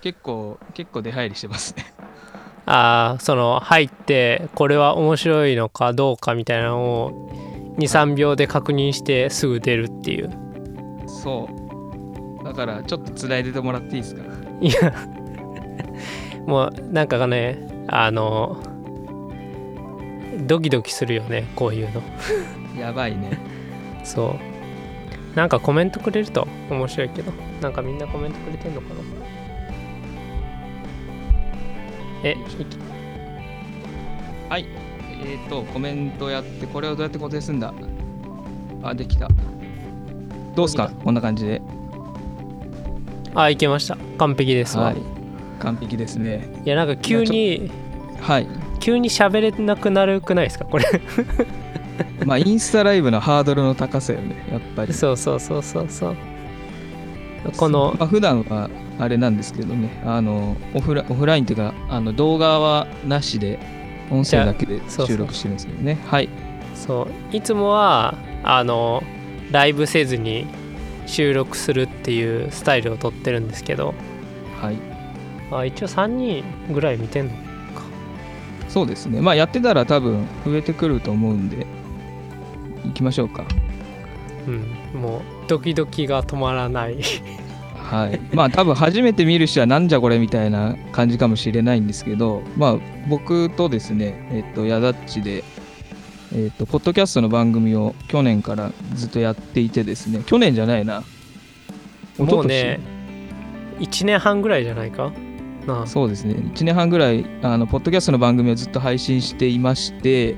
結構結構出入りしてますね。ああその入ってこれは面白いのかどうかみたいなのを23秒で確認してすぐ出るっていう。そう。だからちょっとつないでてもらっていいですか？いや。もうなんかねあのドキドキするよねこういうの。やばいね。そう。なんかコメントくれると面白いけどなんかみんなコメントくれてんのかな？えいきはい。えっ、ー、とコメントやってこれをどうやって固定するんだ？あできた。どうすか？こんな感じで。あいけました。完璧ですわ、はい。完璧ですね。いやなんか急にはい。急に喋れなくなるくないですか？これ。まあインスタライブのハードルの高さよねやっぱり。そうそうそうそうそうこのまあ、普段はあれなんですけどねあのオフラオフラインっていうかあの動画はなしで音声だけで収録してるんですけどね。はい。そう。いつもはあのライブせずに収録するっていうスタイルをとってるんですけど。はい。あ一応3人ぐらい見てんのか。そうですね。まあやってたら多分増えてくると思うんで行きましょうか。うん。もうドキドキが止まらない。はい、まあ多分初めて見る人はなんじゃこれみたいな感じかもしれないんですけどまあ僕とですねえっとヤダッチでえっとポッドキャストの番組を去年からずっとやっていてですね去年じゃないな。もうね1年。半ぐらいじゃないか？なあ。そうですね。1年半ぐらいあのポッドキャストの番組をずっと配信していまして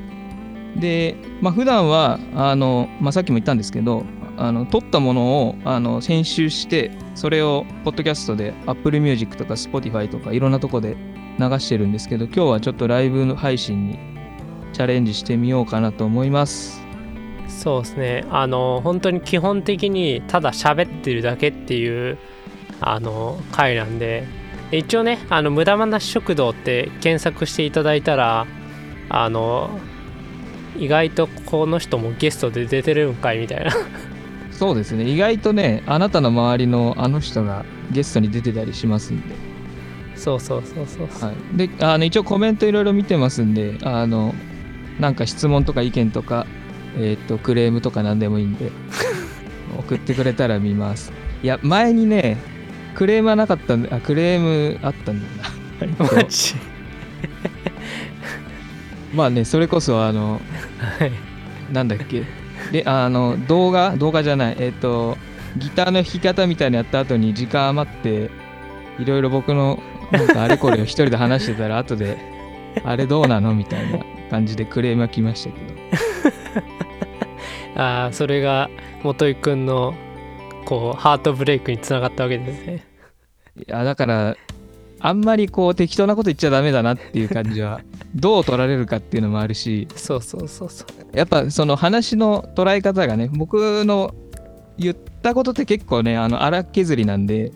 でまあ普段はあの、まあ、さっきも言ったんですけどあの撮ったものをあの編集してそれをポッドキャストで Apple Music とか Spotify とかいろんなとこで流してるんですけど今日はちょっとライブ配信にチャレンジしてみようかなと思います。そうですね。あの本当に基本的にただ喋ってるだけっていうあの回なんで。一応ねあの無駄話食堂って検索していただいたらあの意外とこの人もゲストで出てるんかいみたいな。そうですね。意外とねあなたの周りのあの人がゲストに出てたりしますんで。そうそうそうそう。そうはい、であの一応コメントいろいろ見てますんであのなんか質問とか意見とか、えー、とクレームとか何でもいいんで 送ってくれたら見ます。いや前にねクレームはなかったんであクレームあったんだよな。マジ？まあねそれこそあの はい。なんだっけ？であの動画動画じゃないえっ、とギターの弾き方みたいなのやった後に時間余っていろいろ僕のなんかあれこれを一人で話してたら後であれどうなのみたいな感じでクレームが来ましたけど。ああそれが元井くんのこうハートブレイクにつながったわけですね。いやだからあんまりこう適当なこと言っちゃダメだなっていう感じは どう取られるかっていうのもあるしそうそうそうそう。やっぱその話の捉え方がね僕の言ったことって結構ねあの荒削りなんで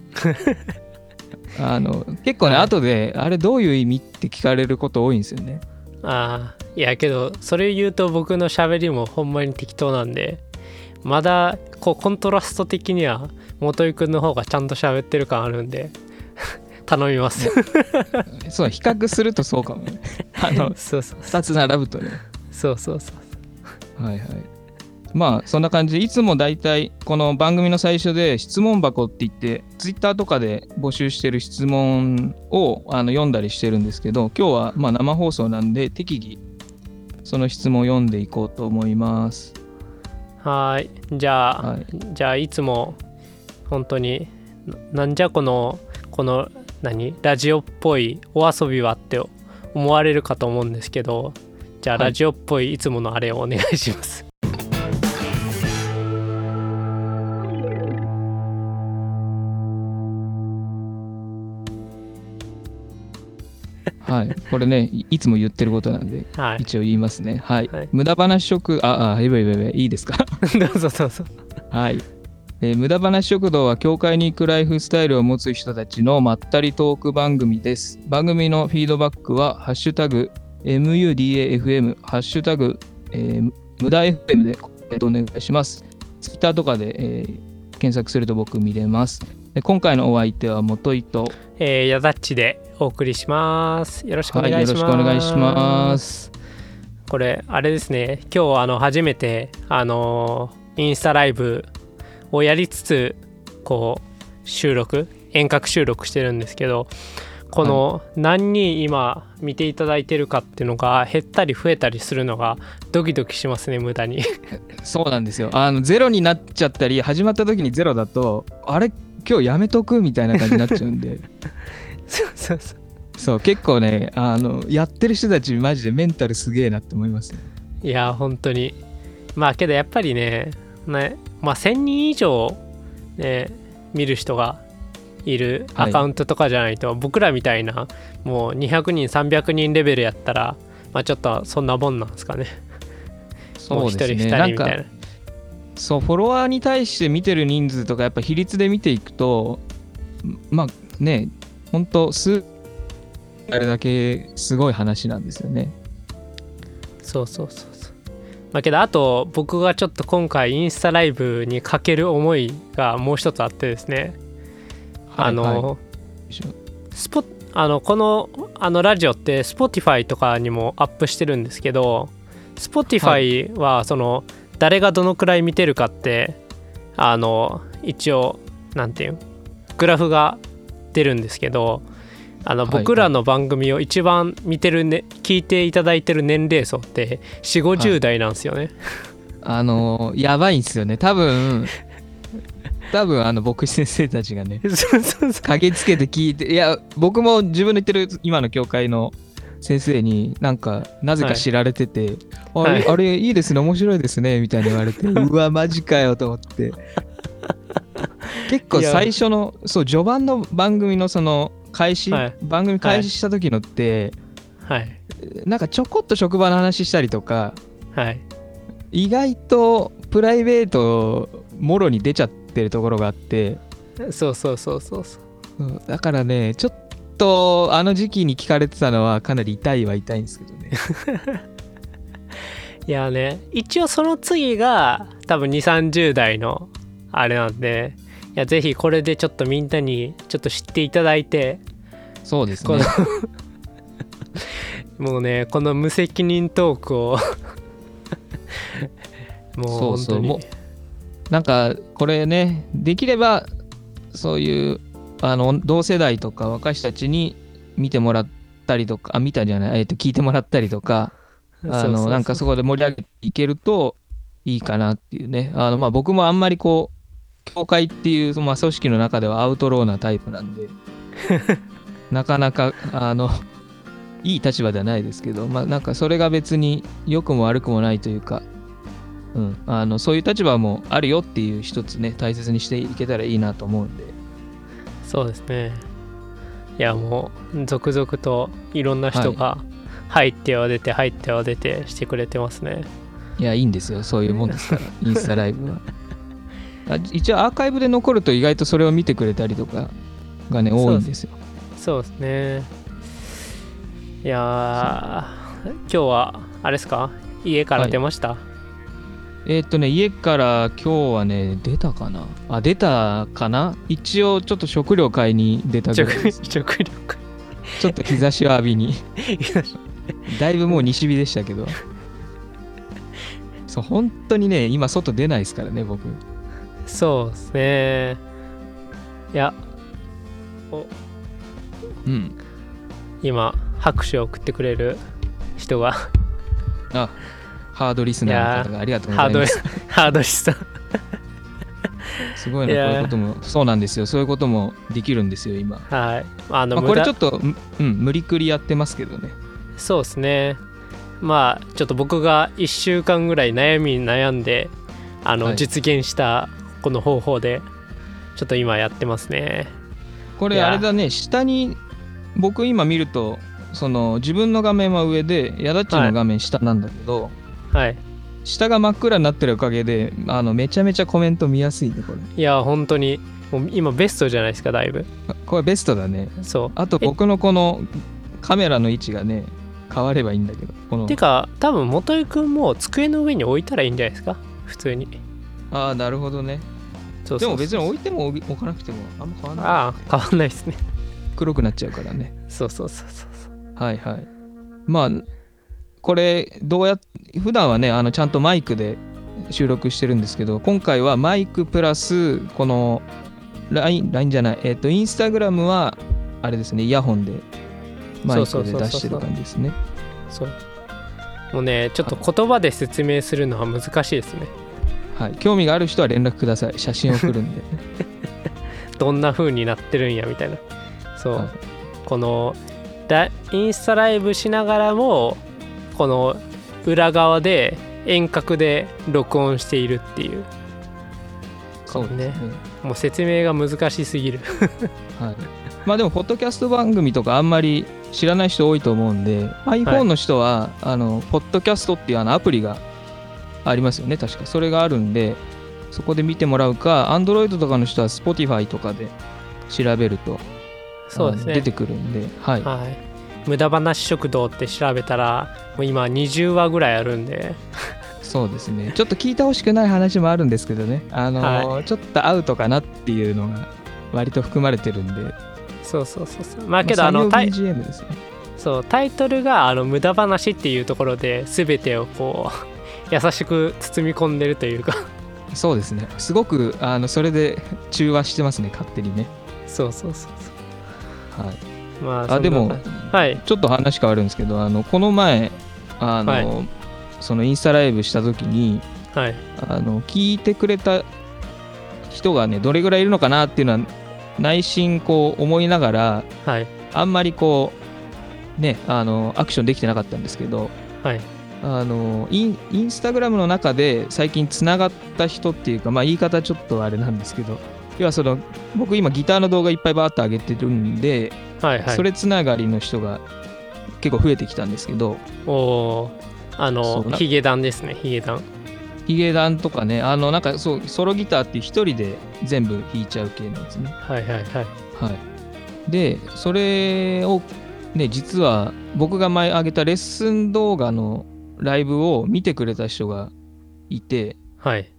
あの結構ね、はい。後であれどういう意味って聞かれること多いんですよね。ああいやけどそれ言うと僕の喋りもほんまに適当なんでまだこうコントラスト的には元井くんの方がちゃんと喋ってる感あるんで頼みます。そう比較するとそうかもね。あのそうそう2つ並ぶとね。そうそうそう。はいはい。まあそんな感じ。でいつもだいたいこの番組の最初で質問箱って言ってツイッターとかで募集してる質問をあの読んだりしてるんですけど今日はまあ生放送なんで適宜その質問を読んでいこうと思います。はーい。じゃあ、はい。じゃあいつも本当にななんじゃこのこの何？ラジオっぽいお遊びはって思われるかと思うんですけどじゃあはい。ラジオっぽいいつものあれをお願いします、はい。これねいいつも言ってることなんではい。一応言いますね。はい、はい。無駄話食ああいやばいやばい。いいですか？どうぞどうぞ。はい。えー無駄話食堂は教会に行くライフスタイルを持つ人たちのまったりトーク番組です。番組のフィードバックは、ハッシュタグ、MUDAFM、ハッシュタグ、えー無駄 FM で、えーとお願いします。ツイッターとかで、えー検索すると僕見れます。で今回のお相手は元井と、えー、やだっちでお送りします。よろしくお願いします。はい、よろしくお願いします。これ、あれですね、今日あの初めて、あのーインスタライブをやりつつ、こう、収録、遠隔収録してるんですけど、この何人今見ていただいてるかっていうのが減ったり増えたりするのがドキドキしますね、無駄に。そうなんですよ。あのゼロになっちゃったり、始まった時にゼロだと、あれ、今日やめとくみたいな感じになっちゃうんで、そうそうそう。そう、結構ね、あのやってる人たち、マジでメンタルすげえなって思いますね。いや本当にまあけどやっぱりねねまあ1000人以上ね見る人がいるはい。アカウントとかじゃないと、僕らみたいなもう200人300人レベルやったらまあちょっとそんなもんなんですかね。もう1人2人なんみたいな。かそうフォロワーに対して見てる人数とかやっぱ比率で見ていくとまあね本当数あれだけすごい話なんですよね。そうそうそうまあけどあと僕がちょっと今回インスタライブにかける思いがもう一つあってですね。あの、はい。はいスポあのこのあのラジオって Spotify とかにもアップしてるんですけど Spotify はその誰がどのくらい見てるかってあの一応なんていうグラフが出るんですけどあのはいはい。僕らの番組を一番見てる、ね、聞いていただいてる年齢層って4 5 0代なんですよね、あのやばいんですよね。多分 多分あの牧師先生たちがね 駆けつけて聞いていや僕も自分の言ってる今の教会の先生になんかなぜか知られてて、あれはい。あれいいですね面白いですねみたいに言われてうわマジかよと思って。結構最初のそう序盤の番組のその開始、はい。番組開始した時のって、はい。なんかちょこっと職場の話したりとかはい。意外とプライベートもろに出ちゃってるところがあってそうそうそうそうそう。うんだからねちょっとあの時期に聞かれてたのはかなり痛いは痛いんですけどね。いやね一応その次が多分2 3 0代のあれなんでいやぜひこれでちょっとみんなにちょっと知っていただいてそうですこねの もうねこの無責任トークを もうそう本当に。そうもうなんかこれねできればそういうあの同世代とか若い人たちに見てもらったりとかあ見たんじゃない、えっと聞いてもらったりとか あのなんかそこで盛り上げていけるといいかなっていうね。あのまあ僕もあんまりこう教会っていう、まあ、組織の中ではアウトローなタイプなんで なかなかあのいい立場ではないですけどまあなんかそれが別に良くも悪くもないというか、うん、あのそういう立場もあるよっていう一つね大切にしていけたらいいなと思うんで。そうですね。いやもう続々といろんな人が入っては出て入っては出てしてくれてますね。いやいいんですよ。そういうもんですから インスタライブは。あ一応アーカイブで残ると意外とそれを見てくれたりとかがね多いんですよ。そうですね。いやー今日はあれですか？家から出ました、えーっとね家から今日はね出たかな？あ出たかな？一応ちょっと食料買いに出たぐらい食です。食力ちょっと日差しを浴びに。だいぶもう西日でしたけど。そう本当にね今外出ないですからね僕そうですね。いや。うん。今拍手を送ってくれる人が。あハードリスナーの方がありがとうございます。ハードリストすごいねいや。こういうことも。そうなんですよ。そういうこともできるんですよ今、はい。あの、まあ、これちょっとうん無理くりやってますけどね。そうですね。まあちょっと僕が1週間ぐらい悩みに悩んであの、はい。実現したこの方法でちょっと今やってますね。これあれだね。下に僕今見るとその自分の画面は上でやだっちの画面下なんだけど、はい。下が真っ暗になってるおかげであのめちゃめちゃコメント見やすいねこれ。いや本当にもう今ベストじゃないですかだいぶ。あこれベストだね。そう。あと僕のこのカメラの位置がね変わればいいんだけどこの。てか多分元井くんも机の上に置いたらいいんじゃないですか？普通に。ああなるほどねそうそうそう。でも別に置いても置置かなくてもあんま変わらない。ああ変わんないですね。黒くなっちゃうからね。そうそうそうそうそう。はいはい。まあこれどうやっ普段はねあのちゃんとマイクで収録してるんですけど今回はマイクプラスこの LINE, LINE じゃない。えっ、とインスタグラムはあれですね。イヤホンでマイクで出してる感じですね。そう。もうねちょっと言葉で説明するのは難しいですねはい。興味がある人は連絡ください。写真送るんで。どんな風になってるんやみたいな。そう、はい。このラインスタライブしながらもこの裏側で遠隔で録音しているっていう。そうですね。もう説明が難しすぎる。はい、まあでもポッドキャスト番組とかあんまり知らない人多いと思うんで iPhone の人は、あのポッドキャストっていうあのアプリがありますよね確か。それがあるんでそこで見てもらうか Android とかの人は Spotify とかで調べるとそうですね。出てくるんで、はい、はい。無駄話食堂って調べたらもう今20話ぐらいあるんで。そうですね。ちょっと聞いてほしくない話もあるんですけどね。あの、はちょっとアウトかなっていうのが割と含まれてるんで。そうそうそうそう。まあけどあのまタイ BGM ですね。そうタイトルがあの無駄話っていうところで全てをこう優しく包み込んでるというか。そうですね。すごくあのそれで中和してますね。勝手にね。そうそうそうそう。はい。まああでもはい。ちょっと話変わるんですけどあのこの前あの、はい。そのインスタライブした時にはい。あの聞いてくれた人がねどれぐらいいるのかなっていうのは内心こう思いながらはい。あんまりこうねあのアクションできてなかったんですけどはいあのインインスタグラムの中で最近つながった人っていうかまあ言い方ちょっとあれなんですけど要はその僕今ギターの動画いっぱいバーッと上げてるんで、はいはい。それつながりの人が結構増えてきたんですけどおー。あのヒゲダンですねヒゲダン。ヒゲダンとかねあのなんかそうソロギターって一人で全部弾いちゃう系なんですね。はいはいはい。はい。でそれをね実は僕が前上げたレッスン動画のライブを見てくれた人がいてはい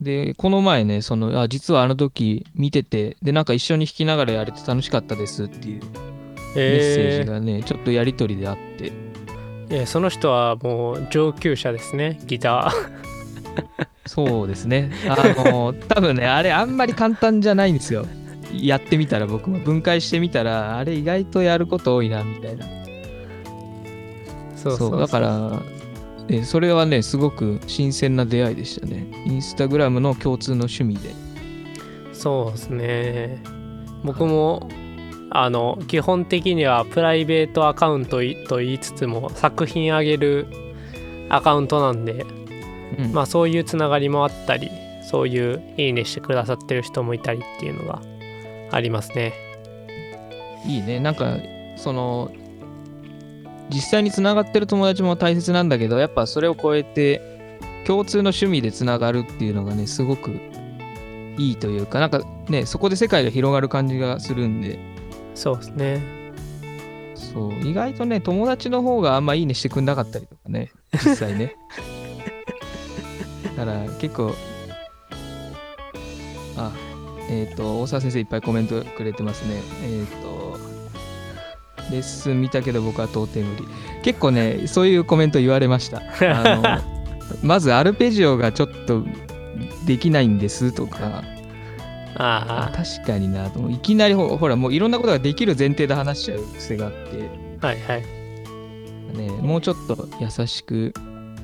でこの前ねそのあ実はあの時見ててでなんか一緒に弾きながらやれて楽しかったですっていうメッセーえジがね、ちょっとやり取りであってーえーその人はもう上級者ですねギターそうですね。あの、多分ね、あれあんまり簡単じゃないんですよ。やってみたら僕も分解してみたら、あれ意外とやること多いな、みたいな。そうだから、えそれはね、すごく新鮮な出会いでしたね。インスタグラムの共通の趣味で。そうですね僕もあの基本的にはプライベートアカウントいと言いつつも作品あげるアカウントなんで、うんまあそういうつながりもあったりそういういいねしてくださってる人もいたりっていうのがありますねいいね。なんか、その、実際につながってる友達も大切なんだけど、やっぱそれを超えて、共通の趣味でつながるっていうのがね、すごくいいというか、なんかね、そこで世界が広がる感じがするんで、そうですねそう、意外とね、友達の方があんまいいねしてくんなかったりとかね、実際ね。だから結構、あ、えっ、と、大沢先生いっぱいコメントくれてますね。えっ、と、レッスン見たけど僕は到底無理。結構ね、そういうコメント言われました。あの まずアルペジオがちょっとできないんですとか、ああ確かになといきなりほほらもういろんなことができる前提で話しちゃう癖があって、あはいはいね、もうちょっと優しく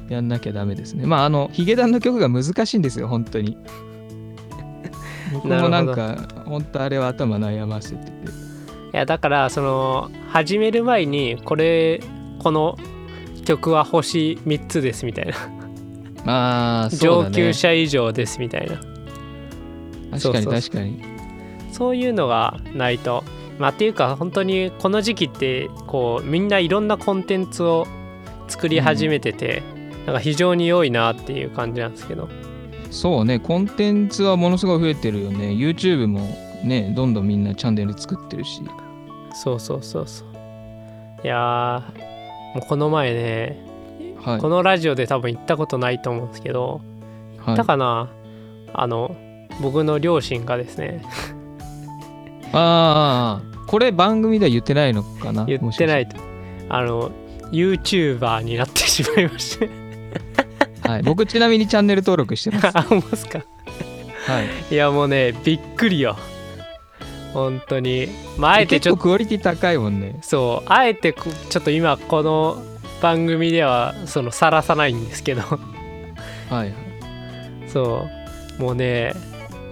やんなきゃダメですね。まあ、あの、ヒゲダンの曲が難しいんですよ、本当に。僕もなんか、本当あれは頭悩ませてて。いやだからその始める前にこれこの曲は星3つですみたいな、まあ、そうだね。上級者以上ですみたいな確かに確かに。そういうのがないとまあっていうか本当にこの時期ってこうみんないろんなコンテンツを作り始めてて、なんか非常に良いなっていう感じなんですけどそうね、コンテンツはものすごい増えてるよね。YouTube もね、どんどんみんなチャンネル作ってるし。そうそうそうそう。いやーもうこの前ねはい。このラジオで多分言ったことないと思うんですけどはい。言ったかな、あの僕の両親がですね。ああこれ番組では言ってないのかな？言ってないいと。あの YouTuber になってしまいまして。はい、僕ちなみにチャンネル登録してます。あ思いますか？はい。いやもうねびっくりよ本当に。まああえてちょっと。クオリティ高いもんね。そう。あえてこちょっと今この番組ではそのさらさないんですけど。はいそう。もうね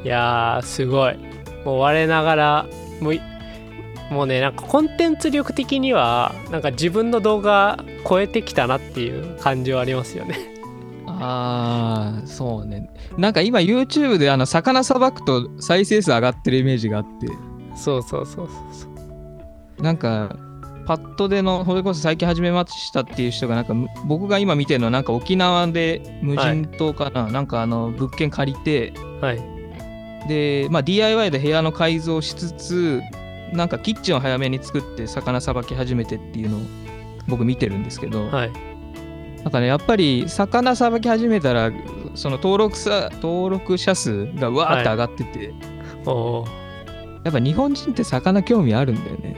いやーすごい。もう我ながらもういもうねなんかコンテンツ力的にはなんか自分の動画超えてきたなっていう感じはありますよね。ああそうね。なんか今 YouTube であの魚さばくと再生数上がってるイメージがあってそうそうそうそうそう。なんかパッドでのそれこそ最近始めましたっていう人がなんかむ僕が今見てるのはなんか沖縄で無人島かな、なんかあの物件借りてはい。で、まあ、DIY で部屋の改造しつつなんかキッチンを早めに作って魚さばき始めてっていうのを僕見てるんですけど、はい。なんかねやっぱり魚さばき始めたらその登録さ登録者数がわーって上がってて、おーやっぱ日本人って魚興味あるんだよね。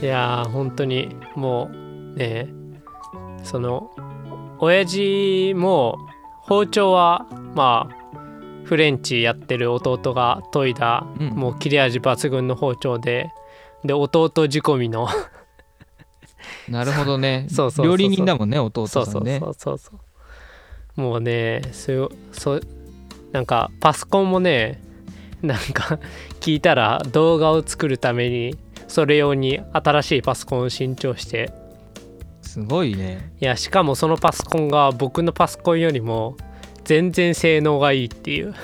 いやー本当にもうねその親父も包丁はまあフレンチやってる弟が研いだ、うん。もう切れ味抜群の包丁でで弟仕込みの なるほどね。そうそう料理人だもんね弟さそんね。うそうそうそうそう。もうねそうそうなんかパソコンもねなんか聞いたら動画を作るためにそれ用に新しいパソコンを新調して。すごいね。いやしかもそのパソコンが僕のパソコンよりも全然性能がいいっていう。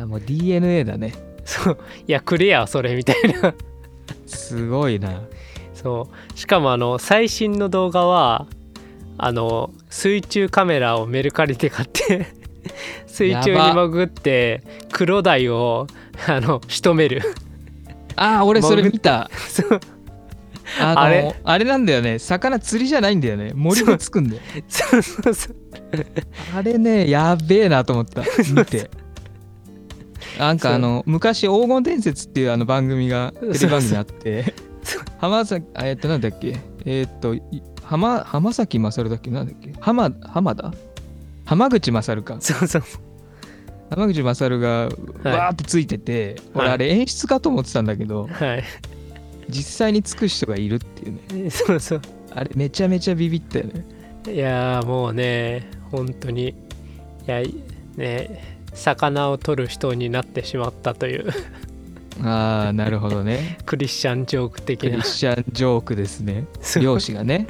あもう DNA だね。そう。いやくれやそれみたいな。すごいな。そう。しかもあの最新の動画はあの水中カメラをメルカリで買って水中に潜って黒鯛を あの仕留める。あー俺それ見た。そう。あのああれれなんだよね。魚釣りじゃないんだよね。森がつくんだよ。そうそうそう。あれねやべえなと思った。見て。なんかあの昔「黄金伝説」っていうあの番組がテレビ番組あって。浜崎あえっとなんだっけ？えーっとい浜浜崎勝だっけ？なんだっけ？浜浜田？浜口勝か。そうそう浜口勝がわーってついてて、俺はい。あれ演出かと思ってたんだけど、はい。実際につく人がいるっていうね。そうそう。あれめちゃめちゃビビったよね。いやーもうね本当にいやね魚を取る人になってしまったという。ああなるほどね。クリスチャンジョーク的クリなスチャンジョークですね。漁師がね。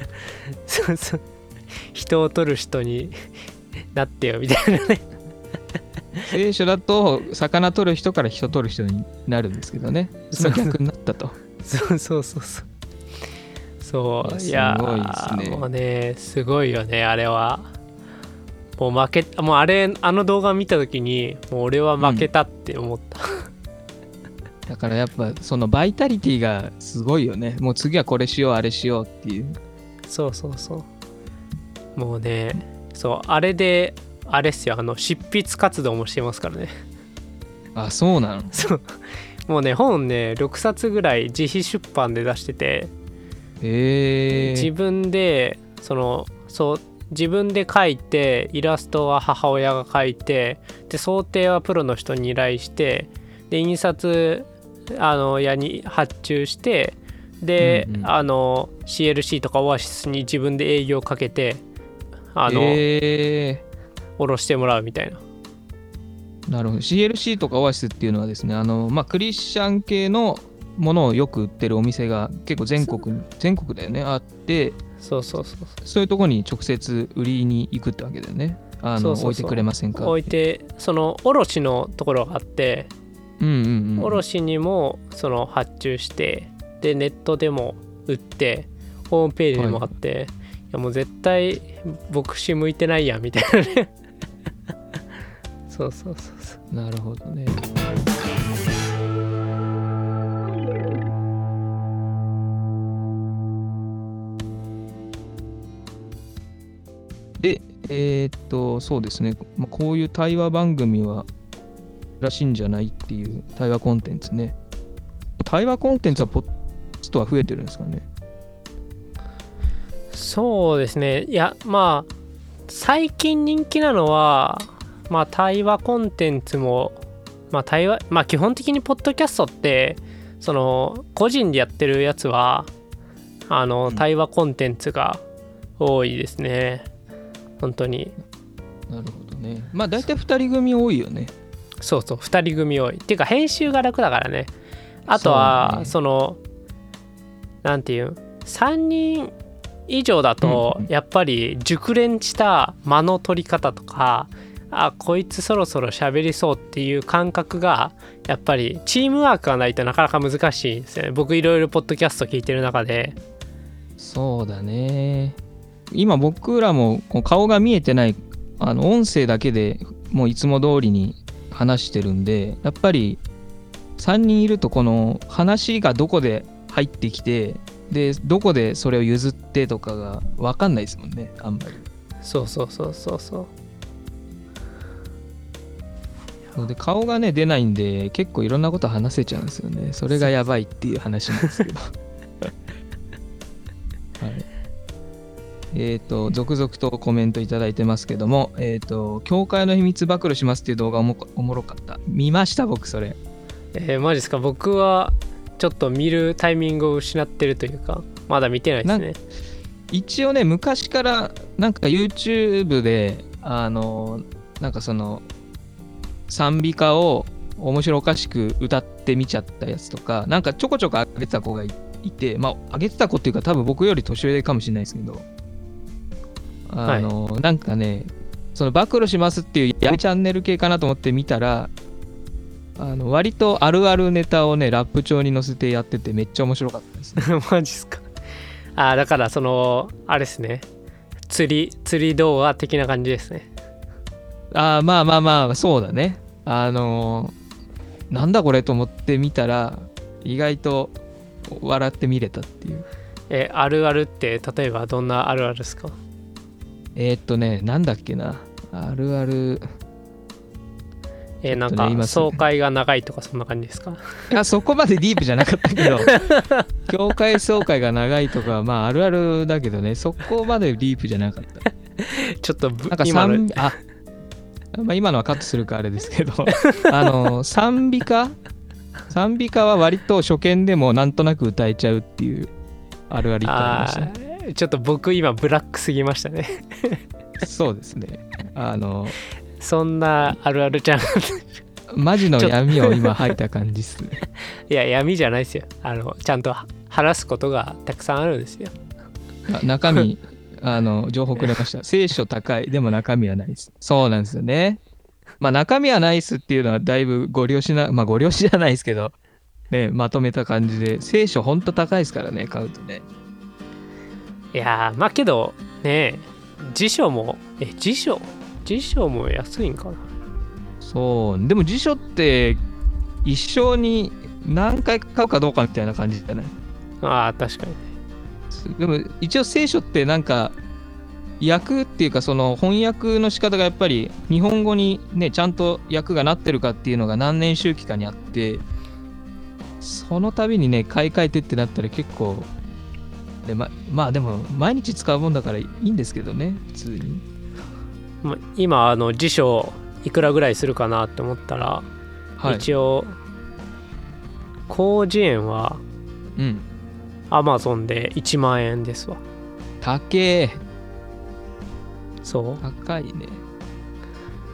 そうそう。人を取る人になってよみたいなね聖書だと魚取る人から人取る人になるんですけどね。その逆になったと。そうそうそうそう。そういいややすごいですね。もうねすごいよねあれは。もう負けもうあれあの動画見た時にもう俺は負けたって思った、だからやっぱそのバイタリティがすごいよね。もう次はこれしようあれしようっていう。そうそうそう。もうねそうあれであれっすよあの執筆活動もしてますからね。あそうなの そう。もうね本ね6冊ぐらい自費出版で出してて。へえ。自分でそのそう自分で描いてイラストは母親が描いてで想定はプロの人に依頼してで印刷あの屋に発注してで、うんうん。あの CLC とかオアシスに自分で営業かけてあの、へ下ろしてもらうみたいな。ーなるほど。CLC とかオアシスっていうのはですねあのまあクリスチャン系のものをよく売ってるお店が結構全国に全国だよねあってそうそうそうそう。いうとこに直接売りに行くってわけだよね。あのそうそうそう。置いてくれませんか置いてその卸のところがあってうんうんうん卸にもその発注してでネットでも売ってホームページでもあって、い、やもう絶対牧師向いてないやんみたいなねそうそうそうそうなるほどねでえーっとそうですね、まあ、こういう対話番組はらしいんじゃないっていう対話コンテンツね。対話コンテンツはポッドキャストは増えてるんですかね。そうですねいやまあ最近人気なのはまあ対話コンテンツもまあ対話まあ基本的にポッドキャストってその個人でやってるやつはあのうん。対話コンテンツが多いですね。本当に。なるほどね。まあ大体2人組多いよね。そうそう2人組多い。っていうか編集が楽だからね。あとはそ,、のなんていう3人以上だとうんうん。やっぱり熟練した間の取り方とかあこいつそろそろ喋りそうっていう感覚がやっぱりチームワークがないとなかなか難しいんですよね僕いろいろポッドキャスト聞いてる中でそうだね。今僕らも顔が見えてないあの音声だけでもういつも通りに話してるんでやっぱり3人いるとこの話がどこで入ってきてでどこでそれを譲ってとかが分かんないですもんねあんまり。そうそうそうそうそうそうで顔がね出ないんで結構いろんなこと話せちゃうんですよね。それがやばいっていう話なんですけど。はい。えっ、と続々とコメントいただいてますけどもえっ、と教会の秘密暴露しますっていう動画おもおもろかった。見ました僕それ。えー、マジですか？僕はちょっと見るタイミングを失ってるというかまだ見てないですね。一応ね昔からなんか YouTube であのなんかその賛美歌を面白おかしく歌ってみちゃったやつとかなんかちょこちょこ上げてた子がいいてまあ上げてた子っていうか多分僕より年上かもしれないですけどあの、なんかねその暴露しますっていうやめチャンネル系かなと思って見たらあの割とあるあるネタをねラップ調に載せてやっててめっちゃ面白かったですね。マジっすか。あーだからそのあれですね。釣り釣り動画的な感じですねあーまあまあまあそうだね。あのーなんだこれと思って見たら意外と笑って見れたっていう。えあるあるって例えばどんなあるあるですか？えーっとねなんだっけな。あるある。えなんちょっとね今か爽快が長いとかそんな感じですか？いやそこまでディープじゃなかったけど。教会総会が長いとかまああるあるだけどね。そこまでディープじゃなかった。ちょっとぶなんか今の賛あ、まあ、今のはカットするかあれですけど あの賛美歌？賛美歌は割と初見でもなんとなく歌えちゃうっていうあるあるありましたあねーちょっと僕今ブラックすぎましたね。そうですね。あのそんなあるあるちゃん。マジの闇を今吐いた感じっすね。いや闇じゃないですよ。あのちゃんと話すことがたくさんあるんですよ。あ中身あの情報くれました。聖書高い。でも中身はないですそうなんですよね。まあ中身はないっすっていうのはだいぶご了承なまあご了承じゃないですけど。ねまとめた感じで。聖書ほんと高いですからね買うとね。いやーまあけどね辞書もえ辞書？辞書も安いんかな？そう。でも辞書って一生に何回買うかどうかみたいな感じじゃない？ああ確かにでも一応聖書ってなんか訳っていうかその翻訳の仕方がやっぱり日本語にねちゃんと訳がなってるかっていうのが何年周期かにあってその度にね買い替えてってなったら結構でままあでも毎日使うもんだからいいんですけどね普通に。まあ今あの辞書いくらぐらいするかなって思ったら、はい。一応広辞苑はうんアマゾンで1万円ですわ。高え。そ高いね。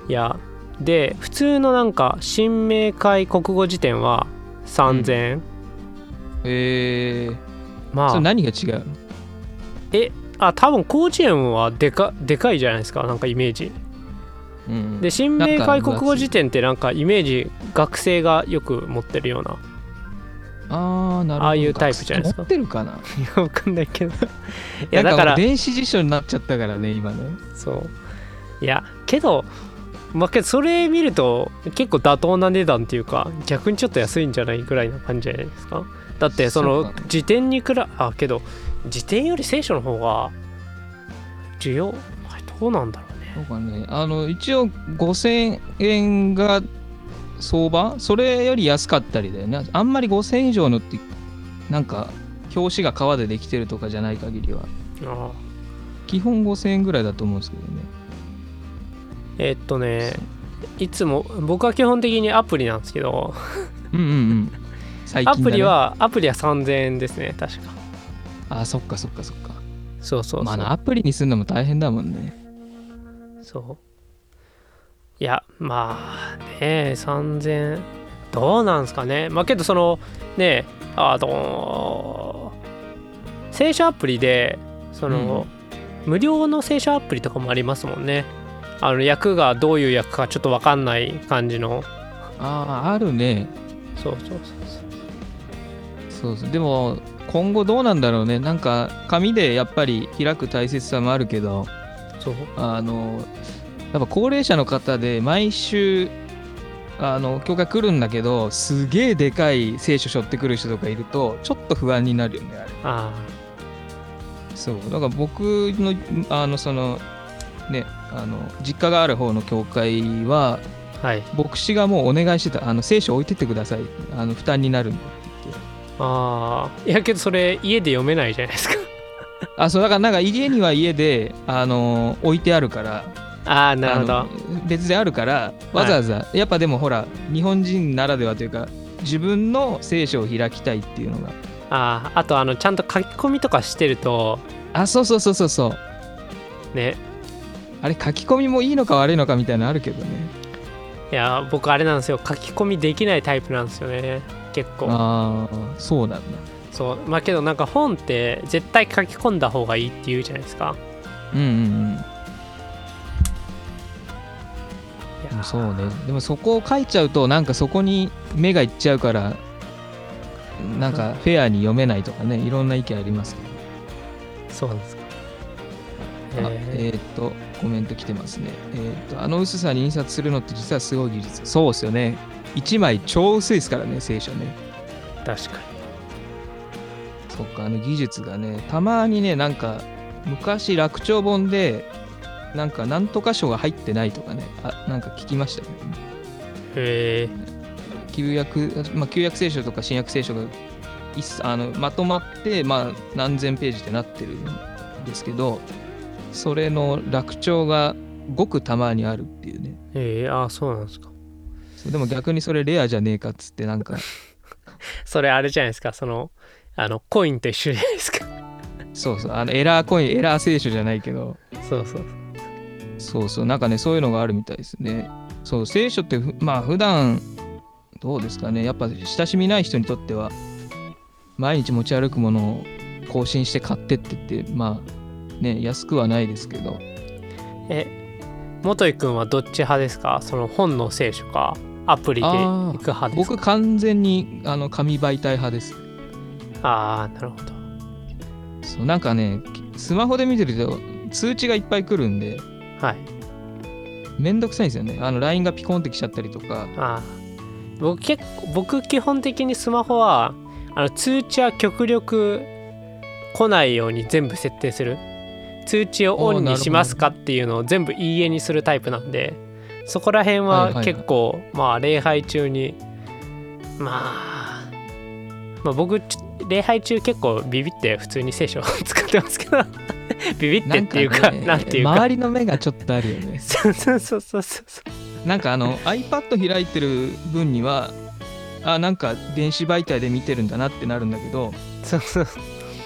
ういやで普通のなんか新明解国語辞典は3000円、え。ー、まあ。それ何が違うの？えあ多分広辞苑はでかでかいじゃないですかなんかイメージ。うん。で新明解国語辞典ってなんかイメージ学生がよく持ってるようなああなるほど。ああいうタイプじゃないですか。持ってるかな？いやわかんないけど。いやだからら電子辞書になっちゃったからね今ね。そう。いやけどまあけどそれ見ると結構妥当な値段っていうか逆にちょっと安いんじゃないぐらいな感じじゃないですか？だってその辞典にくらあけど辞典より聖書の方が需要どうなんだろうね。そうかね。あの一応5000円が相場？それより安かったりだよね。あんまり5000円以上のってなんか表紙が革でできてるとかじゃない限りは。あ基本5000円ぐらいだと思うんですけどね。えーっとねいつも僕は基本的にアプリなんですけど。うんうんうん。最近だ、ね、アプリはアプリは3000円ですね確か。あそっかそっかそっか。そうそうそう、まあなアプリにするのも大変だもんね。そういやまあね3000どうなんですかね。まあけどそのねあの聖書アプリでその、無料の聖書アプリとかもありますもんね。あの役がどういう役かちょっと分かんない感じの。あああるね。そうそうそうそう。そうでも今後どうなんだろうね。なんか紙でやっぱり開く大切さもあるけどそう。あのやっぱ高齢者の方で毎週あの教会来るんだけどすげえでかい聖書背負ってくる人とかいるとちょっと不安になるよねあれ。あそう。だから僕のあのそのねあの実家がある方の教会はあはい。牧師がもうお願いしてたあの聖書置いてってください。あの負担になるんでって。言ってああいやけどそれ家で読めないじゃないですか。あそう。だからなんか家には家であの置いてあるからああなるほど。別であるからわざわざ、やっぱでもほら日本人ならではというか自分の聖書を開きたいっていうのが。あああとあのちゃんと書き込みとかしてるとあそうそうそうそうそう。ね。あれ書き込みもいいのか悪いのかみたいなのあるけどね。いや僕あれなんですよ。書き込みできないタイプなんですよね。結構。ああそうなんだ。そう。まあけどなんか本って絶対書き込んだ方がいいって言うじゃないですか。うんうんうんそうねでもそこを書いちゃうとなんかそこに目がいっちゃうからなんかフェアに読めないとかねいろんな意見ありますけどそうなんですかあええーっと、コメント来てますね。えーっと、あの薄さに印刷するのって実はすごい技術。そうですよね。1枚超薄いですからね、聖書ね。ー確かそっか、あの技術がね、たまにね、なんか、昔楽長本で、なんか、なんとか書が入ってないとかね、あなんか聞きましたね。にへえ旧約、まあ、旧約聖書とか新約聖書があのまとまって、まあ、何千ページってなってるんですけど、それの楽長がごくたまにあるっていうね。へえああそうなんですか。でも逆にそれレアじゃねえかっつってなんか。それあれじゃないですか。そのあのコインと一緒じゃないですか。そうそう。あのエラーコインエラー聖書じゃないけど。そうそうそうそうなんかねそういうのがあるみたいですね。そう聖書ってふまあ普段どうですかね。やっぱ親しみない人にとっては毎日持ち歩くものを更新して買ってってってまあね安くはないですけど。え元井くんはどっち派ですか？その本の聖書かアプリで行く派ですか？僕完全にあの紙媒体派です。ああなるほど。そうなんかねスマホで見てると通知がいっぱい来るんではい。めんどくさいんですよね。あの LINE がピコンってきちゃったりとか。ああ。僕結構僕基本的にスマホはあの通知は極力来ないように全部設定する。通知をオンにしますかっていうのを全部いいえにするタイプなんでそこら辺は結構、まあ礼拝中にまあまあ僕ちょ礼拝中結構ビビって普通に聖書を 使ってますけど。ビビってっていうかねなんていうか。周りの目がちょっとあるよね。そうそうそうそうそう。なんかあの iPad 開いてる分にはあなんか電子媒体で見てるんだなってなるんだけど。そうそう。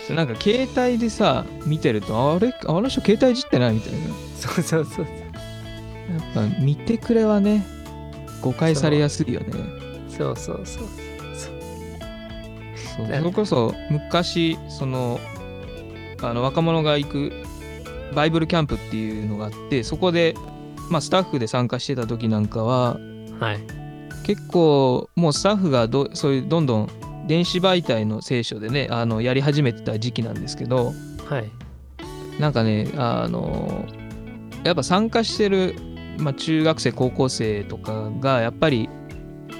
それなんか携帯でさ見てるとあれ？あの人携帯いじってないみたいな。やそうそうそう。っぱ見てくれはね誤解されやすいよね。そうそうそうそう。ね。それこそ昔そのあの若者が行くバイブルキャンプっていうのがあってそこで、まあ、スタッフで参加してた時なんかははい。結構もうスタッフがどそういうどんどん電子媒体の聖書でねあのやり始めてた時期なんですけどはい。なんかねあのやっぱ参加してる、まあ、中学生高校生とかがやっぱり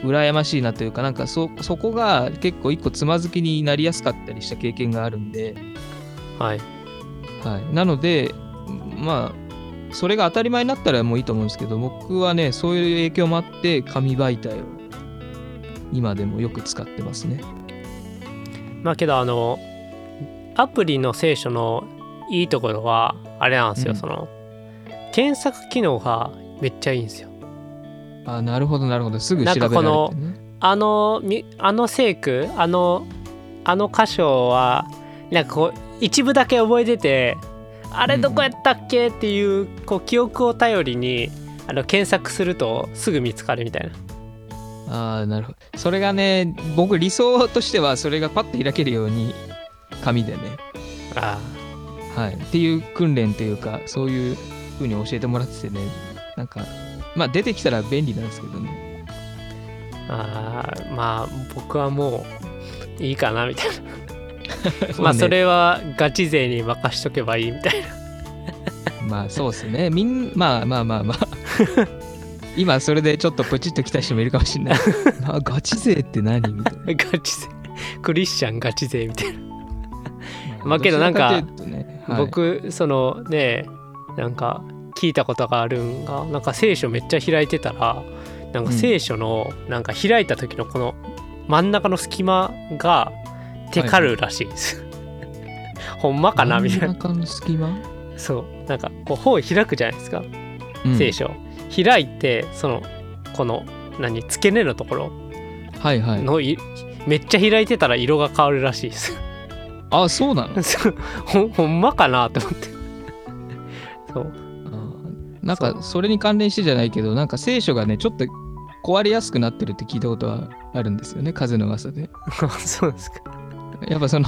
羨ましいなというかなんかそそこが結構一個つまずきになりやすかったりした経験があるんで、はい。はい、なのでまあそれが当たり前になったらもういいと思うんですけど僕はねそういう影響もあって紙媒体を今でもよく使ってますね。まあけどあのアプリの聖書のいいところはあれなんですよ、うん。その検索機能がめっちゃいいんですよあなるほどなるほど。すぐ調べられてなんかこね。あのみあの聖句あのあの箇所はなんかこう一部だけ覚えててあれどこやったっけっていうこう記憶を頼りにあの検索するとすぐ見つかるみたいな。ああなるほど。それがね僕理想としてはそれがパッと開けるように紙でね。あはい。っていう訓練というかそういう風に教えてもらっててね。なんかまあ出てきたら便利なんですけどね。あーまあ僕はもういいかなみたいな。ま まあそれはガチ勢に任しとけばいいみたいな。まあそうですね。みんまあまあまあまあ。今それでちょっとプチッと来た人もいるかもしれない。あガチ勢って何みたいな。ガチ勢。クリスチャンガチ勢みたいな。まあけどなんか僕そのねなんか聞いたことがあるんがなんか聖書めっちゃ開いてたらなんか聖書のなんか開いた時のこの真ん中の隙間がテカるらしいです、ほんまかな？みたいな。真ん中の隙間、そう。なんかこう本開くじゃないですか、うん。聖書。開いてそのこの何付け根のところ。はいはい。のいめっちゃ開いてたら色が変わるらしいです。あそうなの？ほんほんまかな？って思って。そうなんかそれに関連してじゃないけどなんか聖書がねちょっと壊れやすくなってるって聞いたことはあるんですよね風の噂で。そうですか。やっぱその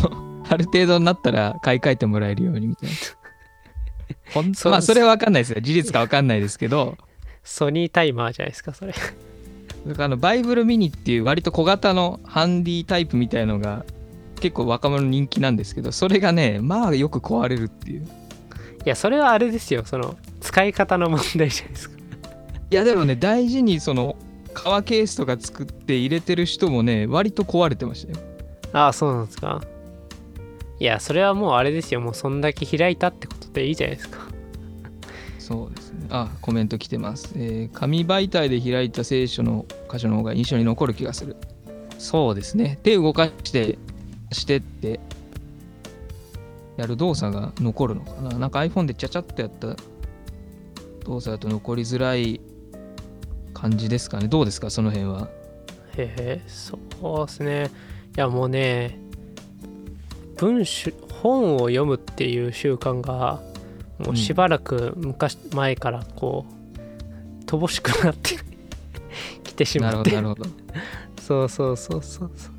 ある程度になったら買い替えてもらえるようにみたいな。まあそれは分かんないですよ。事実か分かんないですけど。ソニータイマーじゃないですかそれ。だからあのバイブルミニっていう割と小型のハンディタイプみたいのが結構若者人気なんですけどそれがねまあよく壊れるっていう。いやそれはあれですよ。その使い方の問題じゃないですか。いやでもね大事にその革ケースとか作って入れてる人もね割と壊れてましたよ。ああそうなんですか。いやそれはもうあれですよ。もうそんだけ開いたってことでいいじゃないですか。そうですね。あコメント来てます、えー紙媒体で開いた聖書の箇所の方が印象に残る気がする。そうですね。手動かしてしてってやる動作が残るのかな。なんか iPhone でちゃちゃっとやった動作だと残りづらい感じですかね？どうですか？その辺は。へえそうですね。いやもうね文章本を読むっていう習慣がもうしばらく昔、前からこう乏しくなって きてしまって。なるほどそうそうそうそうそう。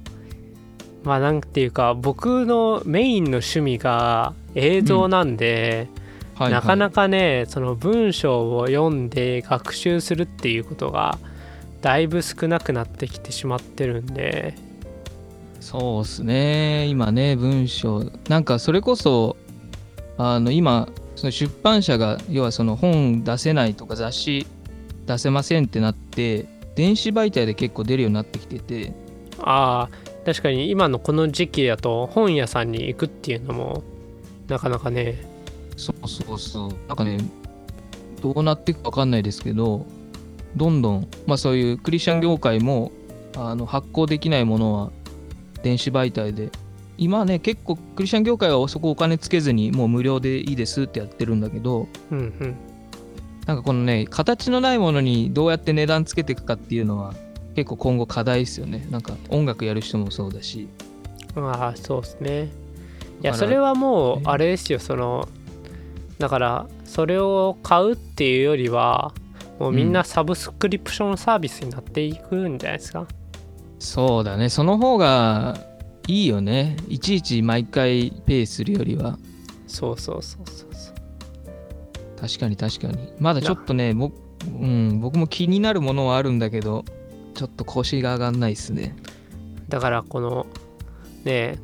まあなんていうか僕のメインの趣味が映像なんで、はい、なかなかかねその文章を読んで学習するっていうことがだいぶ少なくなってきてしまってるんで。そうっすね。今ね文章。なんかそれこそあの今その出版社が要はその本出せないとか雑誌出せませんってなって電子媒体で結構出るようになってきてて。ああ確かに今のこの時期だと本屋さんに行くっていうのもなかなかねそうそうそう。なんかねどうなっていくか分かんないですけどどんどんまあそういうクリスチャン業界もあの発行できないものは電子媒体で今はね結構クリスチャン業界はそこお金つけずにもう無料でいいですってやってるんだけどうんうん。なんかこのね形のないものにどうやって値段つけていくかっていうのは結構今後課題ですよね。なんか音楽やる人もそうだし。ああそうですね。いやそれはもうね。あれですよそのだからそれを買うっていうよりはもうみんなサブスクリプションサービスになっていくんじゃないですか、そうだね。その方がいいよね。いちいち毎回ペイするよりは。そうそうそうそうそう。確かに確かに。まだちょっとね僕,、うん、僕も気になるものはあるんだけどちょっと腰が上がんないっすね。だからこのね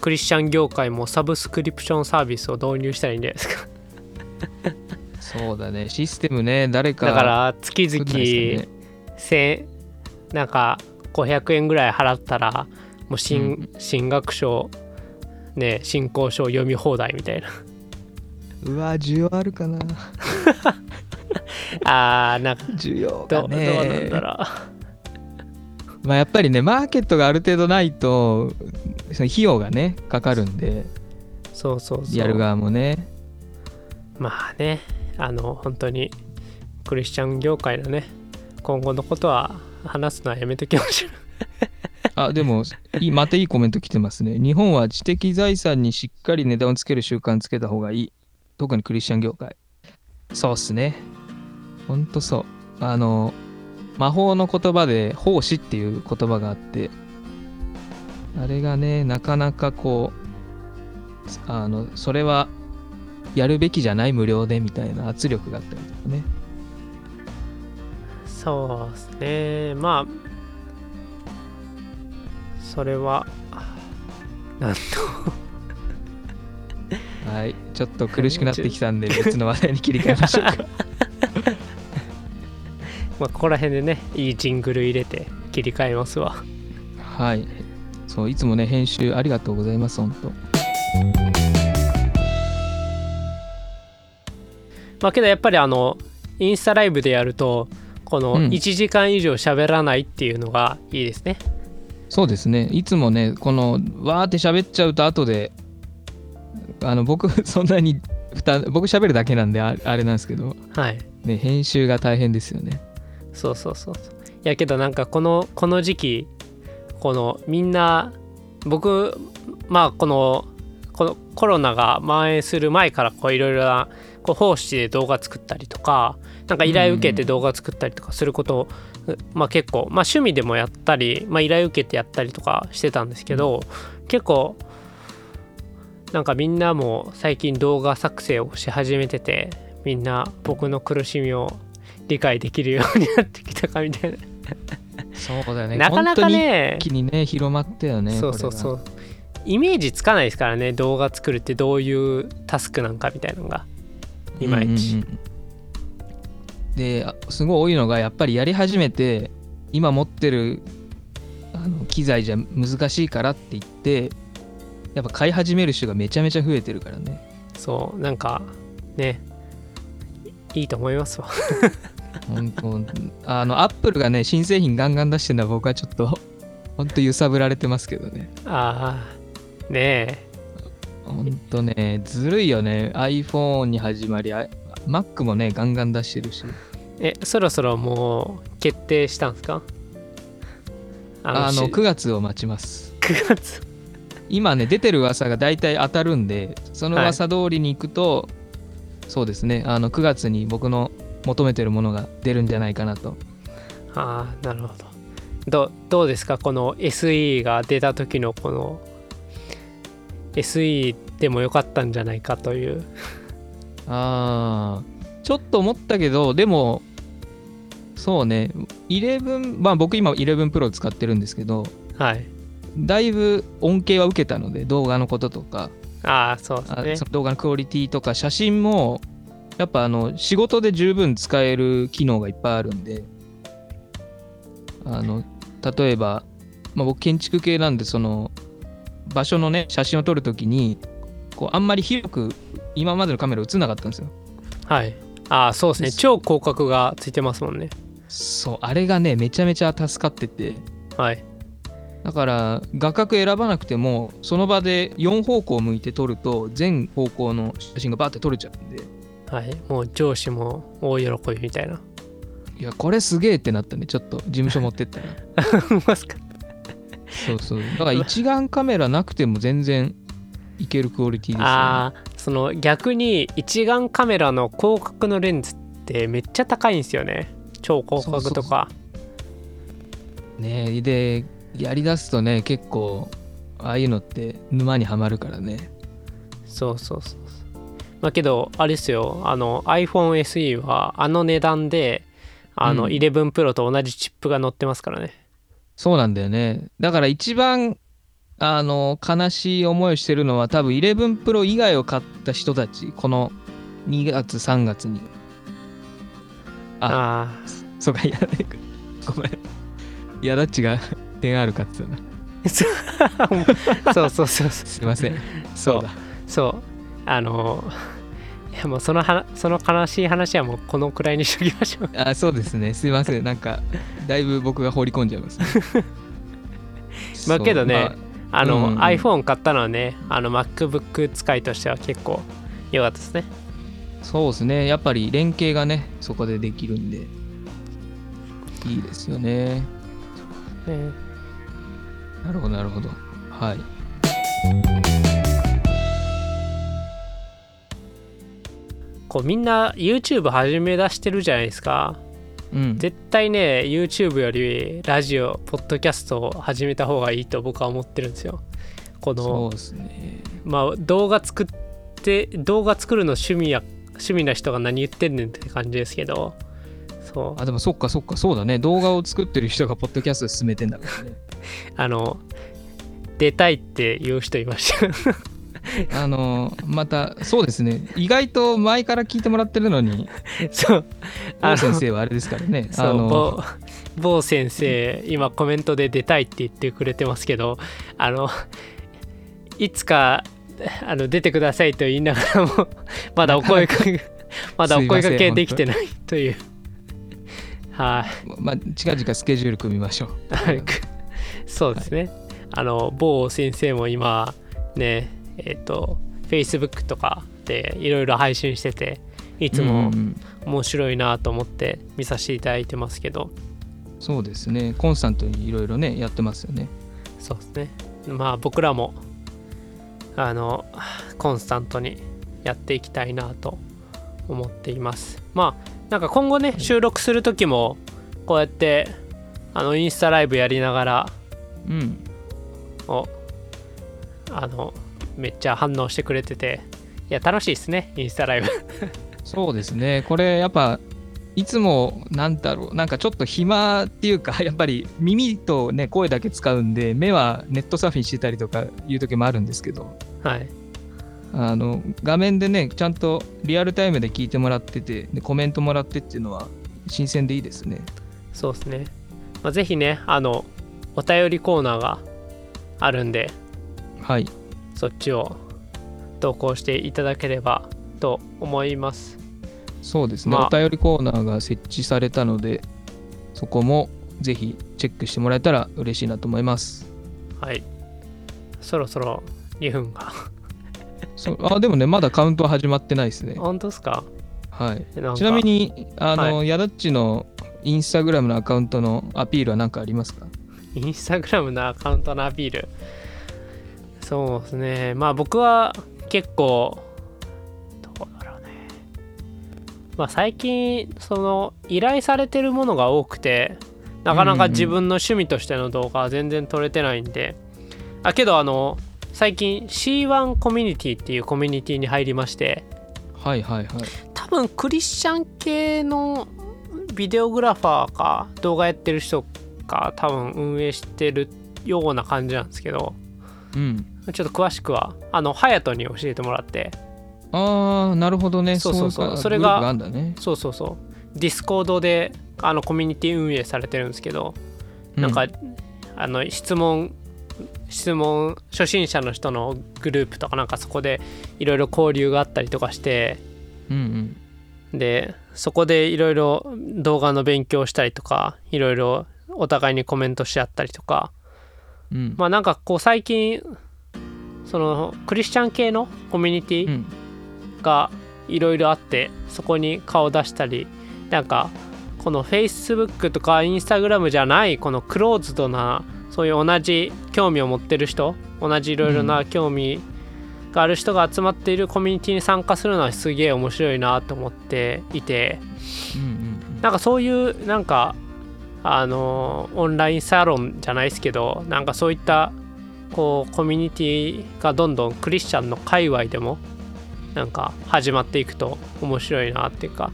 クリスチャン業界もサブスクリプションサービスを導入したらいいんじゃないですか？そうだね。システムね誰かだから月作んないです々かね千なんか500円ぐらい払ったらもう新,、新学書ね新興書読み放題みたいな。うわ需要あるかな。あーなんか需要どどうなんだろまあやっぱりねマーケットがある程度ないとその費用がねかかるんでそうそうそう。やる側もねまあねあの本当にクリスチャン業界のね今後のことは話すのはやめときましょう。あでもいいまたいいコメント来てますね。日本は知的財産にしっかり値段をつける習慣つけた方がいい。特にクリスチャン業界。そうっすね。ほんとそう。あの魔法の言葉で奉仕っていう言葉があってあれがねなかなかこうあのそれはやるべきじゃない無料でみたいな圧力があったりとかね。そうですね。まあそれはなんと。はい。ちょっと苦しくなってきたんで 別の話題に切り替えましょうか。まあここら辺でねいいジングル入れて切り替えますわ。はい。そういつもね編集ありがとうございます本当まあけどやっぱりあのインスタライブでやるとこのうん。1時間以上喋らないっていうのがいいですね、そうですね。いつもねこのわーって喋っちゃうと後であの僕 そんなに僕喋るだけなんでああれなんですけど、はい。ね、編集が大変ですよね。そうそうそうそう。やけどなんかこのこの時期このみんな僕まあこのこのコロナが蔓延する前からこういろいろなこう奉仕で動画作ったりとかなんか依頼受けて動画作ったりとかすることを、まあ結構、まあ、趣味でもやったり、まあ、依頼受けてやったりとかしてたんですけど、結構なんかみんなも最近動画作成をし始めててみんな僕の苦しみを理解できるようになってきたかみたいな。そうだよね。なかなかね一気にね広まったよねそうそうそう。うイメージつかないですからね動画作るってどういうタスクなんかみたいなのがいまいち、であすごい多いのがやっぱりやり始めて今持ってるあの機材じゃ難しいからって言ってやっぱ買い始める人がめちゃめちゃ増えてるからね。そうなんかねいいと思いますわ。本当。あのアップルがね新製品ガンガン出してるのは僕はちょっと本当揺さぶられてますけどね。ああねえ本当ねずるいよね。iPhone に始まりあ Mac もねガンガン出してるし。えそろそろもう決定したんですか？ああのし9月を待ちます。9月？今ね出てる噂が大体当たるんでその噂通りに行くと、そうですねあの9月に僕の求めてるものが出るんじゃないかなと。ああなるほど。どどうですか？この SE が出た時のこの SE でもよかったんじゃないかという。あー。ちょっと思ったけどでもそうね。11まあ僕今11 Pro 使ってるんですけどはい。だいぶ恩恵は受けたので動画のこととか。ああそうあですね。動画のクオリティとか写真もやっぱあの仕事で十分使える機能がいっぱいあるんであの例えば、まあ、僕建築系なんでその場所のね写真を撮るときにこうあんまり広く今までのカメラ映んなかったんですよ。はい。ああそうですね。超広角がついてますもんね。そうあれがねめちゃめちゃ助かってて。はい。だから画角選ばなくてもその場で4方向向いて撮ると全方向の写真がバーって撮れちゃうんで。はい。もう上司も大喜びみたいな。いやこれすげえってなったねちょっと事務所持ってったら。ますか？そうそう。だから一眼カメラなくても全然いけるクオリティですよ、ね、ああその逆に一眼カメラの広角のレンズってめっちゃ高いんですよね。超広角とか。ねでやりだすとね結構ああいうのって沼にはまるからね。そうそうそうそう。まあけどあれですよ。あの iPhone SE はあの値段であのうん。11 Pro と同じチップが載ってますからね、そうなんだよね。だから一番あの悲しい思いをしてるのは多分11 Pro 以外を買った人たち。この2月3月に。ああそうかいやごめん。いやだっちが点あるかって言ったな。あそうそうそう。そうすいません。そうだ。そう。あのいやもうそのはその悲しい話はもうこのくらいにしときましょう。あそうですね。すいません。なんかだいぶ僕が放り込んじゃいます、ね、まあけどね、あの、うんうん。iPhone 買ったのはねあの MacBook 使いとしては結構良かったですね。そうですね。やっぱり連携がねそこでできるんでいいですよね。ね。なるほどなるほど。はいこうみんな YouTube 始め出してるじゃないですか。うん。絶対ね YouTube よりラジオポッドキャストを始めた方がいいと僕は思ってるんですよ。このね。まあ動画作って動画作るの趣味や趣味な人が何言ってんねんって感じですけど。そう。あでもそっかそっかそうだね。動画を作ってる人がポッドキャスト進めてんだからね。あの出たいって言う人いましたあのまたそうですね。意外と前から聞いてもらってるのに そう。あの王先生はあれですからね。の某某先生今コメントで出たいって言ってくれてますけどあのいつかあの出てくださいと言いながらも まだお声かけまだお声かけできてないという。はい。まあ近々スケジュール組みましょう。はい。そうですね。あの某先生も今ねえっ、と Facebook とかでいろいろ配信してていつもうんうん面白いなと思って見させていただいてますけど、そうですね。コンスタントにいろいろねやってますよね。そうですね。まあ僕らもあのコンスタントにやっていきたいなと思っています。まあなんか今後ね収録する時もこうやってあのインスタライブやりながらうん。をあのめっちゃ反応してくれてて。いや楽しいですねインスタライブ。そうですね。これやっぱいつもなんだろう。なんかちょっと暇っていうか やっぱり耳とね声だけ使うんで目はネットサーフィンしてたりとかいう時もあるんですけど。はい。あの画面でねちゃんとリアルタイムで聞いてもらっててでコメントもらってっていうのは新鮮でいいですね。そうですね、まあ、ぜひねあのお便りコーナーがあるんではいそっちを投稿していただければと思います。そうですね、まあ。お便りコーナーが設置されたのでそこもぜひチェックしてもらえたら嬉しいなと思います。はい。そろそろ2分が。そう。あでもねまだカウントは始まってないですね。本当ですか？はい。ちなみにあの、はヤダッチのインスタグラムのアカウントのアピールは何かありますか？インスタグラムのアカウントのアピールそうですね。まあ僕は結構どうだろうね。まあ最近その依頼されてるものが多くてなかなか自分の趣味としての動画は全然撮れてないんで、あけどあの最近 C1 コミュニティっていうコミュニティに入りまして。はいはいはい。多分クリスチャン系のビデオグラファーか動画やってる人が多分運営してるような感じなんですけど。うんちょっと詳しくはあのハヤトに教えてもらって。ああなるほどね。そうそうそう。それがそうそうそう。 Discord であのコミュニティ運営されてるんですけど、なんかあの質問質問初心者の人のグループとかなんかそこでいろいろ交流があったりとかしてうんうん。でそこでいろいろ動画の勉強したりとかいろいろお互いにコメントし合ったりとか。うん。まあなんかこう最近そのクリスチャン系のコミュニティうん。がいろいろあってそこに顔出したりなんかこの Facebook とか Instagram じゃないこのクローズドなそういう同じ興味を持ってる人同じいろいろな興味がある人が集まっているコミュニティに参加するのはすげえ面白いなと思っていてうんうんなんかそういうなんかあのオンラインサロンじゃないですけどなんかそういったこうコミュニティがどんどんクリスチャンの界隈でもなんか始まっていくと面白いなっていうか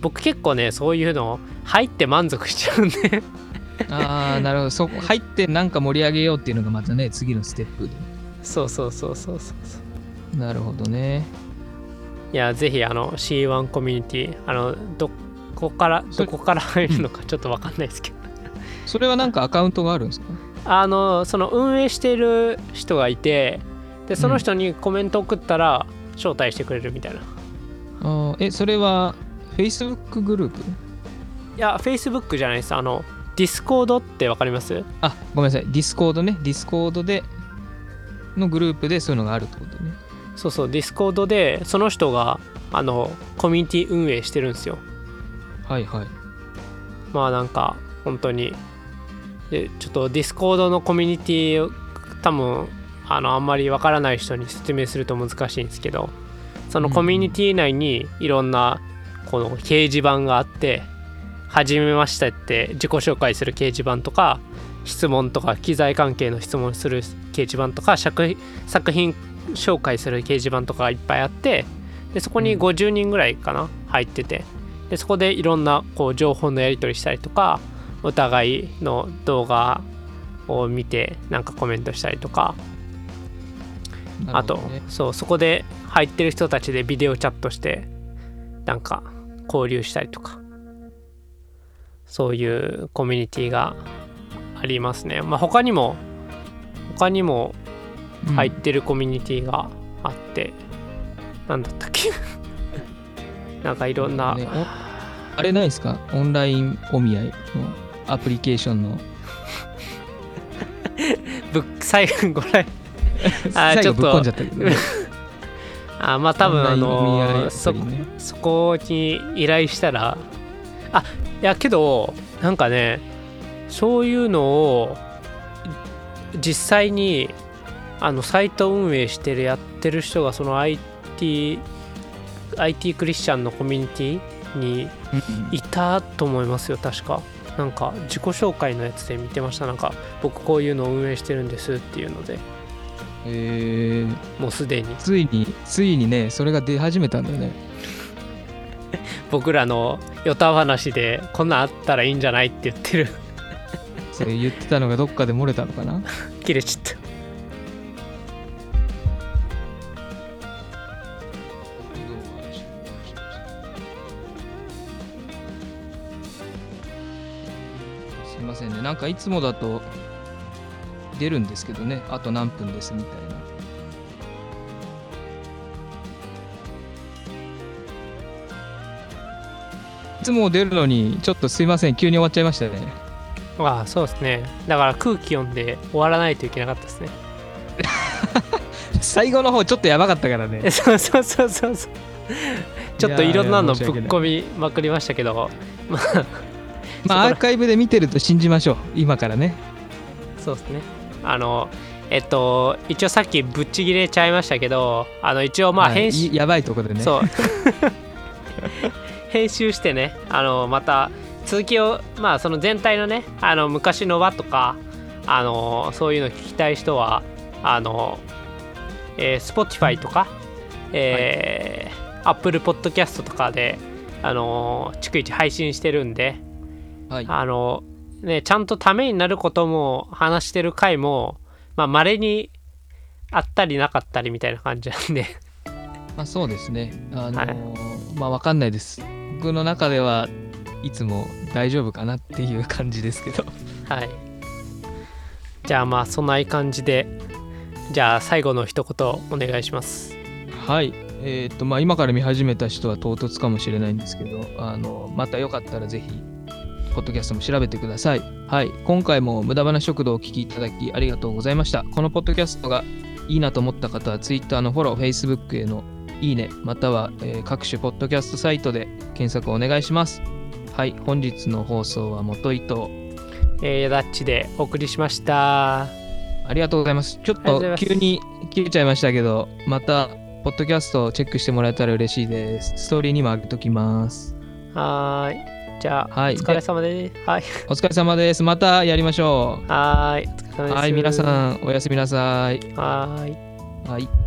僕結構ねそういうの入って満足しちゃうんで。ああなるほど。そこ入ってなんか盛り上げようっていうのがまたね次のステップで。そうそうそうそうそう。そうなるほどね。いやぜひあの C1 コミュニティあのどこからどこから入るのかちょっと分かんないですけど。それはなんかアカウントがあるんですか？あのその運営している人がいてでその人にコメント送ったら招待してくれるみたいな、あーえそれは Facebook グループ？いや Facebook じゃないです。あの Discord ってわかります？あごめんなさい。 Discord ね。 Discord でのグループでそういうのがあるってことね。そうそう。Discord でその人があのコミュニティ運営してるんですよ。はいはい。まあなんか本当にでちょっと Discord のコミュニティを多分あのあんまりわからない人に説明すると難しいんですけどそのコミュニティ内にいろんなこの掲示板があって「はじめまして」って自己紹介する掲示板とか質問とか機材関係の質問する掲示板とか作作品紹介する掲示板とかがいっぱいあってでそこにうん。50人ぐらいかな入っててでそこでいろんなこう情報のやり取りしたりとかお互いの動画を見てなんかコメントしたりとか。あと、そうそこで入ってる人たちでビデオチャットしてなんか交流したりとか。そういうコミュニティがありますね。まあ他にも他にもうん。入ってるコミュニティがあって、なんだったっけ？なんかいろんな、ねおあれないですか？オンラインお見合いのアプリケーションの。ぶっ最後これ。あーちょっと。あまあ多分あのそね。そこに依頼したら。あいやけどなんかねそういうのを実際にあのサイト運営してるやってる人がその IT IT クリスチャンのコミュニティにいたと思いますよ確かなんか自己紹介のやつで見てました。なんか僕こういうのを運営してるんですっていうので。えー。もうすでに。ついについにねそれが出始めたんだよね。僕らのヨタ話でこんなんあったらいいんじゃないって言ってる。それ言ってたのがどっかで漏れたのかな？切れちゃったかいつもだと出るんですけどね。あと何分ですみたいな。いつも出るのにちょっとすいません。急に終わっちゃいましたね。ああそうですね。だから空気読んで終わらないといけなかったですね。最後の方ちょっとやばかったからね。え そうそうそうそうそう。ちょっといろんなのぶっ込みまくりましたけど。まあまあアーカイブで見てると信じましょう。今からね。そうですね。あのえっと一応さっきぶっちぎれちゃいましたけどあの一応まあはい編集、いやばいとこでね。そう。編集してねあのまた続きをまあその全体のねあの昔の輪とかあのそういうの聞きたい人はあの、えー Spotify とか、えー Apple Podcast とかであの逐一配信してるんではいあのねちゃんとためになることも話してる回もまあ稀にあったりなかったりみたいな感じなんでまあそうですね。あのーはいまあわかんないです。僕の中ではいつも大丈夫かなっていう感じですけど。はい。じゃあまあそんな感じで、じゃあ最後の一言お願いします。はい。えっ、とまあ今から見始めた人は唐突かもしれないんですけど、あのまたよかったらぜひポッドキャストも調べてください。はい。今回も無駄話食堂をお聞きいただきありがとうございました。このポッドキャストがいいなと思った方は Twitter のフォロー、Facebook へのいいね、または、えー各種ポッドキャストサイトで検索お願いします。はい。本日の放送は元伊藤。えー、ヤダッチでお送りしました。ありがとうございます。ちょっと急に切れちゃいましたけど、また、ポッドキャストをチェックしてもらえたら嬉しいです。ストーリーにも上げときます。はーい。じゃあ、はいお疲れ様です。はい。お疲れ様です。またやりましょはーい。お疲れ様う。です。はい、皆さん、おやすみなさい。ん。はーい。はい。